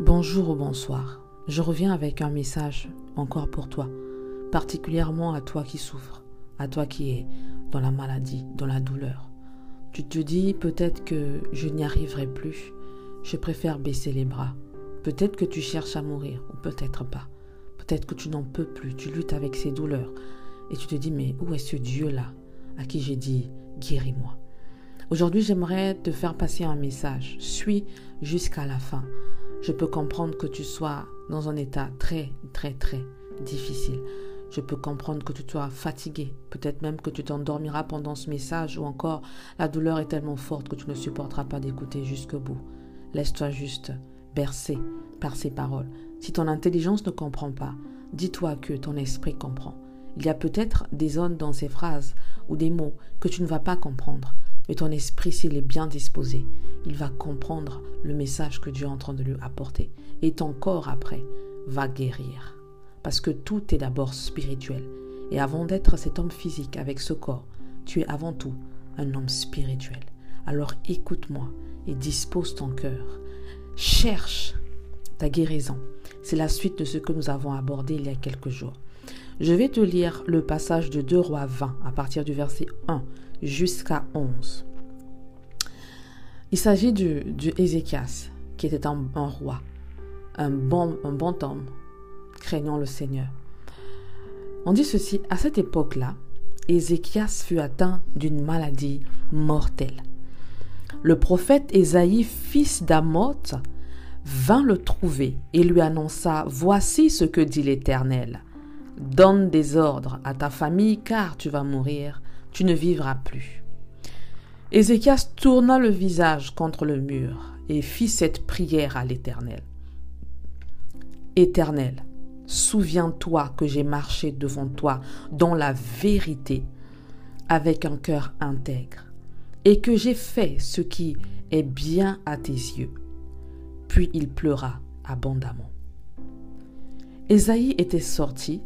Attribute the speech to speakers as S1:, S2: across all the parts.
S1: Bonjour ou bonsoir. Je reviens avec un message encore pour toi, particulièrement à toi qui souffres, à toi qui es dans la maladie, dans la douleur. Tu te dis peut-être que je n'y arriverai plus, je préfère baisser les bras. Peut-être que tu cherches à mourir, ou peut-être pas. Peut-être que tu n'en peux plus, tu luttes avec ces douleurs, et tu te dis mais où est ce Dieu-là à qui j'ai dit guéris-moi? Aujourd'hui, j'aimerais te faire passer un message. Suis jusqu'à la fin. Je peux comprendre que tu sois dans un état très, très, très difficile. Je peux comprendre que tu sois fatigué. Peut-être même que tu t'endormiras pendant ce message ou encore la douleur est tellement forte que tu ne supporteras pas d'écouter jusqu'au bout. Laisse-toi juste bercer par ces paroles. Si ton intelligence ne comprend pas, dis-toi que ton esprit comprend. Il y a peut-être des zones dans ces phrases ou des mots que tu ne vas pas comprendre. Mais ton esprit, s'il est bien disposé, il va comprendre le message que Dieu est en train de lui apporter. Et ton corps, après, va guérir. Parce que tout est d'abord spirituel. Et avant d'être cet homme physique avec ce corps, tu es avant tout un homme spirituel. Alors écoute-moi et dispose ton cœur. Cherche ta guérison. C'est la suite de ce que nous avons abordé il y a quelques jours. Je vais te lire le passage de 2 Rois 20 à partir du verset 1 jusqu'à 11. Il s'agit du, du Ézéchias, qui était un, roi, un bon, un bon homme, craignant le Seigneur. On dit ceci, à cette époque-là, Ézéchias fut atteint d'une maladie mortelle. Le prophète Ésaïe, fils d'Amoth, vint le trouver et lui annonça Voici ce que dit l'Éternel. Donne des ordres à ta famille, car tu vas mourir, tu ne vivras plus. Ézéchias tourna le visage contre le mur et fit cette prière à l'Éternel. Éternel, souviens-toi que j'ai marché devant toi dans la vérité avec un cœur intègre et que j'ai fait ce qui est bien à tes yeux. Puis il pleura abondamment. Ésaïe était sorti,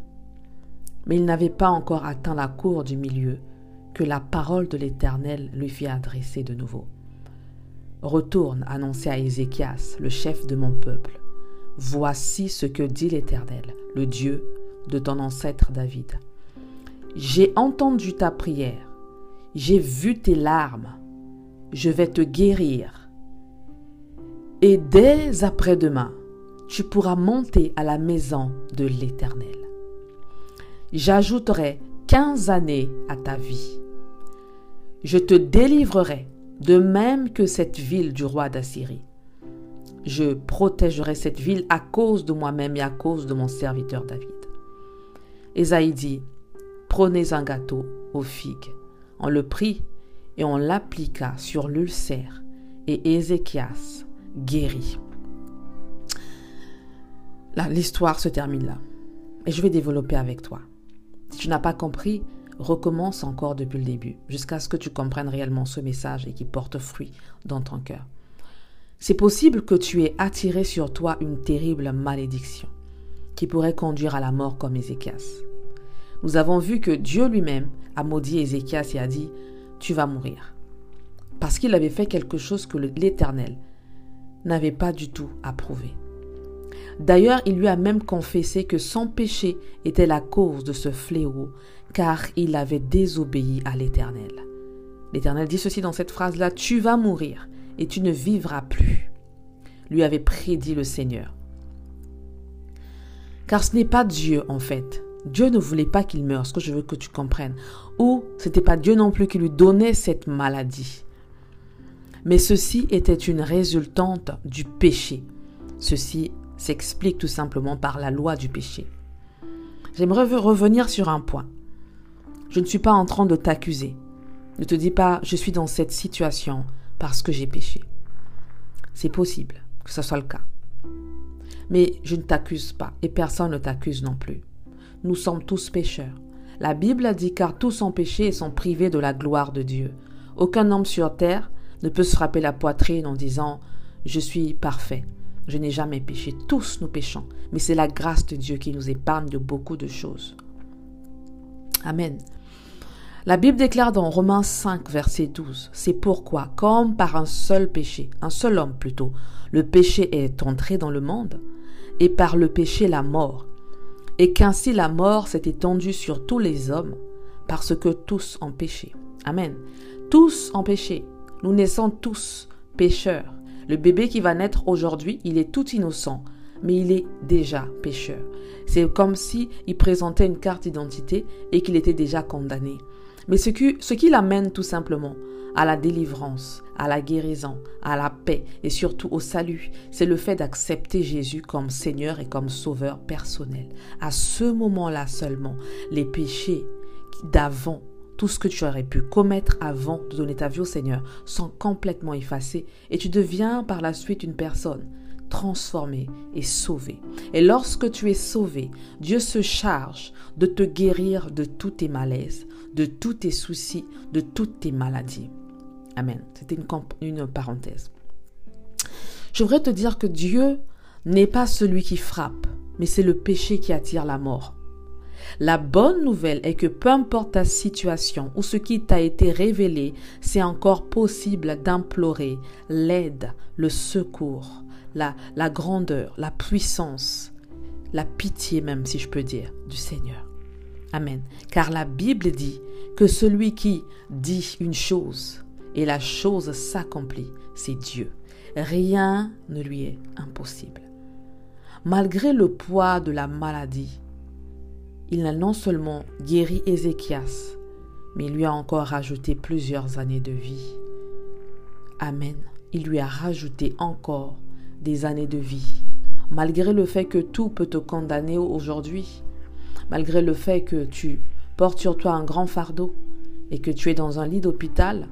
S1: mais il n'avait pas encore atteint la cour du milieu que la parole de l'Éternel lui fit adresser de nouveau. Retourne annoncer à Ézéchias, le chef de mon peuple. Voici ce que dit l'Éternel, le Dieu de ton ancêtre David. J'ai entendu ta prière, j'ai vu tes larmes, je vais te guérir. Et dès après-demain, tu pourras monter à la maison de l'Éternel. J'ajouterai quinze années à ta vie je te délivrerai, de même que cette ville du roi d'Assyrie. Je protégerai cette ville à cause de moi-même et à cause de mon serviteur David. Esaïe dit, prenez un gâteau aux figues. On le prit et on l'appliqua sur l'ulcère, et Ézéchias guérit. L'histoire se termine là. Et je vais développer avec toi. Si tu n'as pas compris, recommence encore depuis le début, jusqu'à ce que tu comprennes réellement ce message et qu'il porte fruit dans ton cœur. C'est possible que tu aies attiré sur toi une terrible malédiction qui pourrait conduire à la mort comme Ézéchias. Nous avons vu que Dieu lui-même a maudit Ézéchias et a dit Tu vas mourir. Parce qu'il avait fait quelque chose que l'Éternel n'avait pas du tout approuvé. D'ailleurs, il lui a même confessé que son péché était la cause de ce fléau, car il avait désobéi à l'Éternel. L'Éternel dit ceci dans cette phrase-là, Tu vas mourir et tu ne vivras plus, lui avait prédit le Seigneur. Car ce n'est pas Dieu en fait. Dieu ne voulait pas qu'il meure, ce que je veux que tu comprennes. Ou ce n'était pas Dieu non plus qui lui donnait cette maladie. Mais ceci était une résultante du péché. Ceci s'explique tout simplement par la loi du péché. J'aimerais revenir sur un point. Je ne suis pas en train de t'accuser. Ne te dis pas je suis dans cette situation parce que j'ai péché. C'est possible que ce soit le cas. Mais je ne t'accuse pas et personne ne t'accuse non plus. Nous sommes tous pécheurs. La Bible dit car tous ont péché et sont privés de la gloire de Dieu. Aucun homme sur terre ne peut se frapper la poitrine en disant je suis parfait. Je n'ai jamais péché. Tous nous péchons. Mais c'est la grâce de Dieu qui nous épargne de beaucoup de choses. Amen. La Bible déclare dans Romains 5, verset 12, C'est pourquoi, comme par un seul péché, un seul homme plutôt, le péché est entré dans le monde, et par le péché la mort, et qu'ainsi la mort s'est étendue sur tous les hommes, parce que tous ont péché. Amen. Tous ont péché. Nous naissons tous pécheurs. Le bébé qui va naître aujourd'hui, il est tout innocent, mais il est déjà pécheur. C'est comme si il présentait une carte d'identité et qu'il était déjà condamné. Mais ce ce qui l'amène tout simplement à la délivrance, à la guérison, à la paix et surtout au salut, c'est le fait d'accepter Jésus comme Seigneur et comme Sauveur personnel. À ce moment-là seulement, les péchés d'avant tout ce que tu aurais pu commettre avant de donner ta vie au Seigneur sont complètement effacés et tu deviens par la suite une personne transformée et sauvée. Et lorsque tu es sauvé, Dieu se charge de te guérir de tous tes malaises, de tous tes soucis, de toutes tes maladies. Amen. C'était une, une parenthèse. Je voudrais te dire que Dieu n'est pas celui qui frappe, mais c'est le péché qui attire la mort. La bonne nouvelle est que peu importe ta situation ou ce qui t'a été révélé, c'est encore possible d'implorer l'aide, le secours, la, grandeur, la puissance, la pitié même si je peux dire, du Seigneur. Amen. Car la Bible dit que celui qui dit une chose et la chose s'accomplit, c'est Dieu. Rien ne lui est impossible. Malgré le poids de la maladie, il n'a non seulement guéri Ézéchias, mais lui a encore rajouté plusieurs années de vie. Amen. Il lui a rajouté encore des années de vie. Malgré le fait que tout peut te condamner aujourd'hui, malgré le fait que tu portes sur toi un grand fardeau et que tu es dans un lit d'hôpital,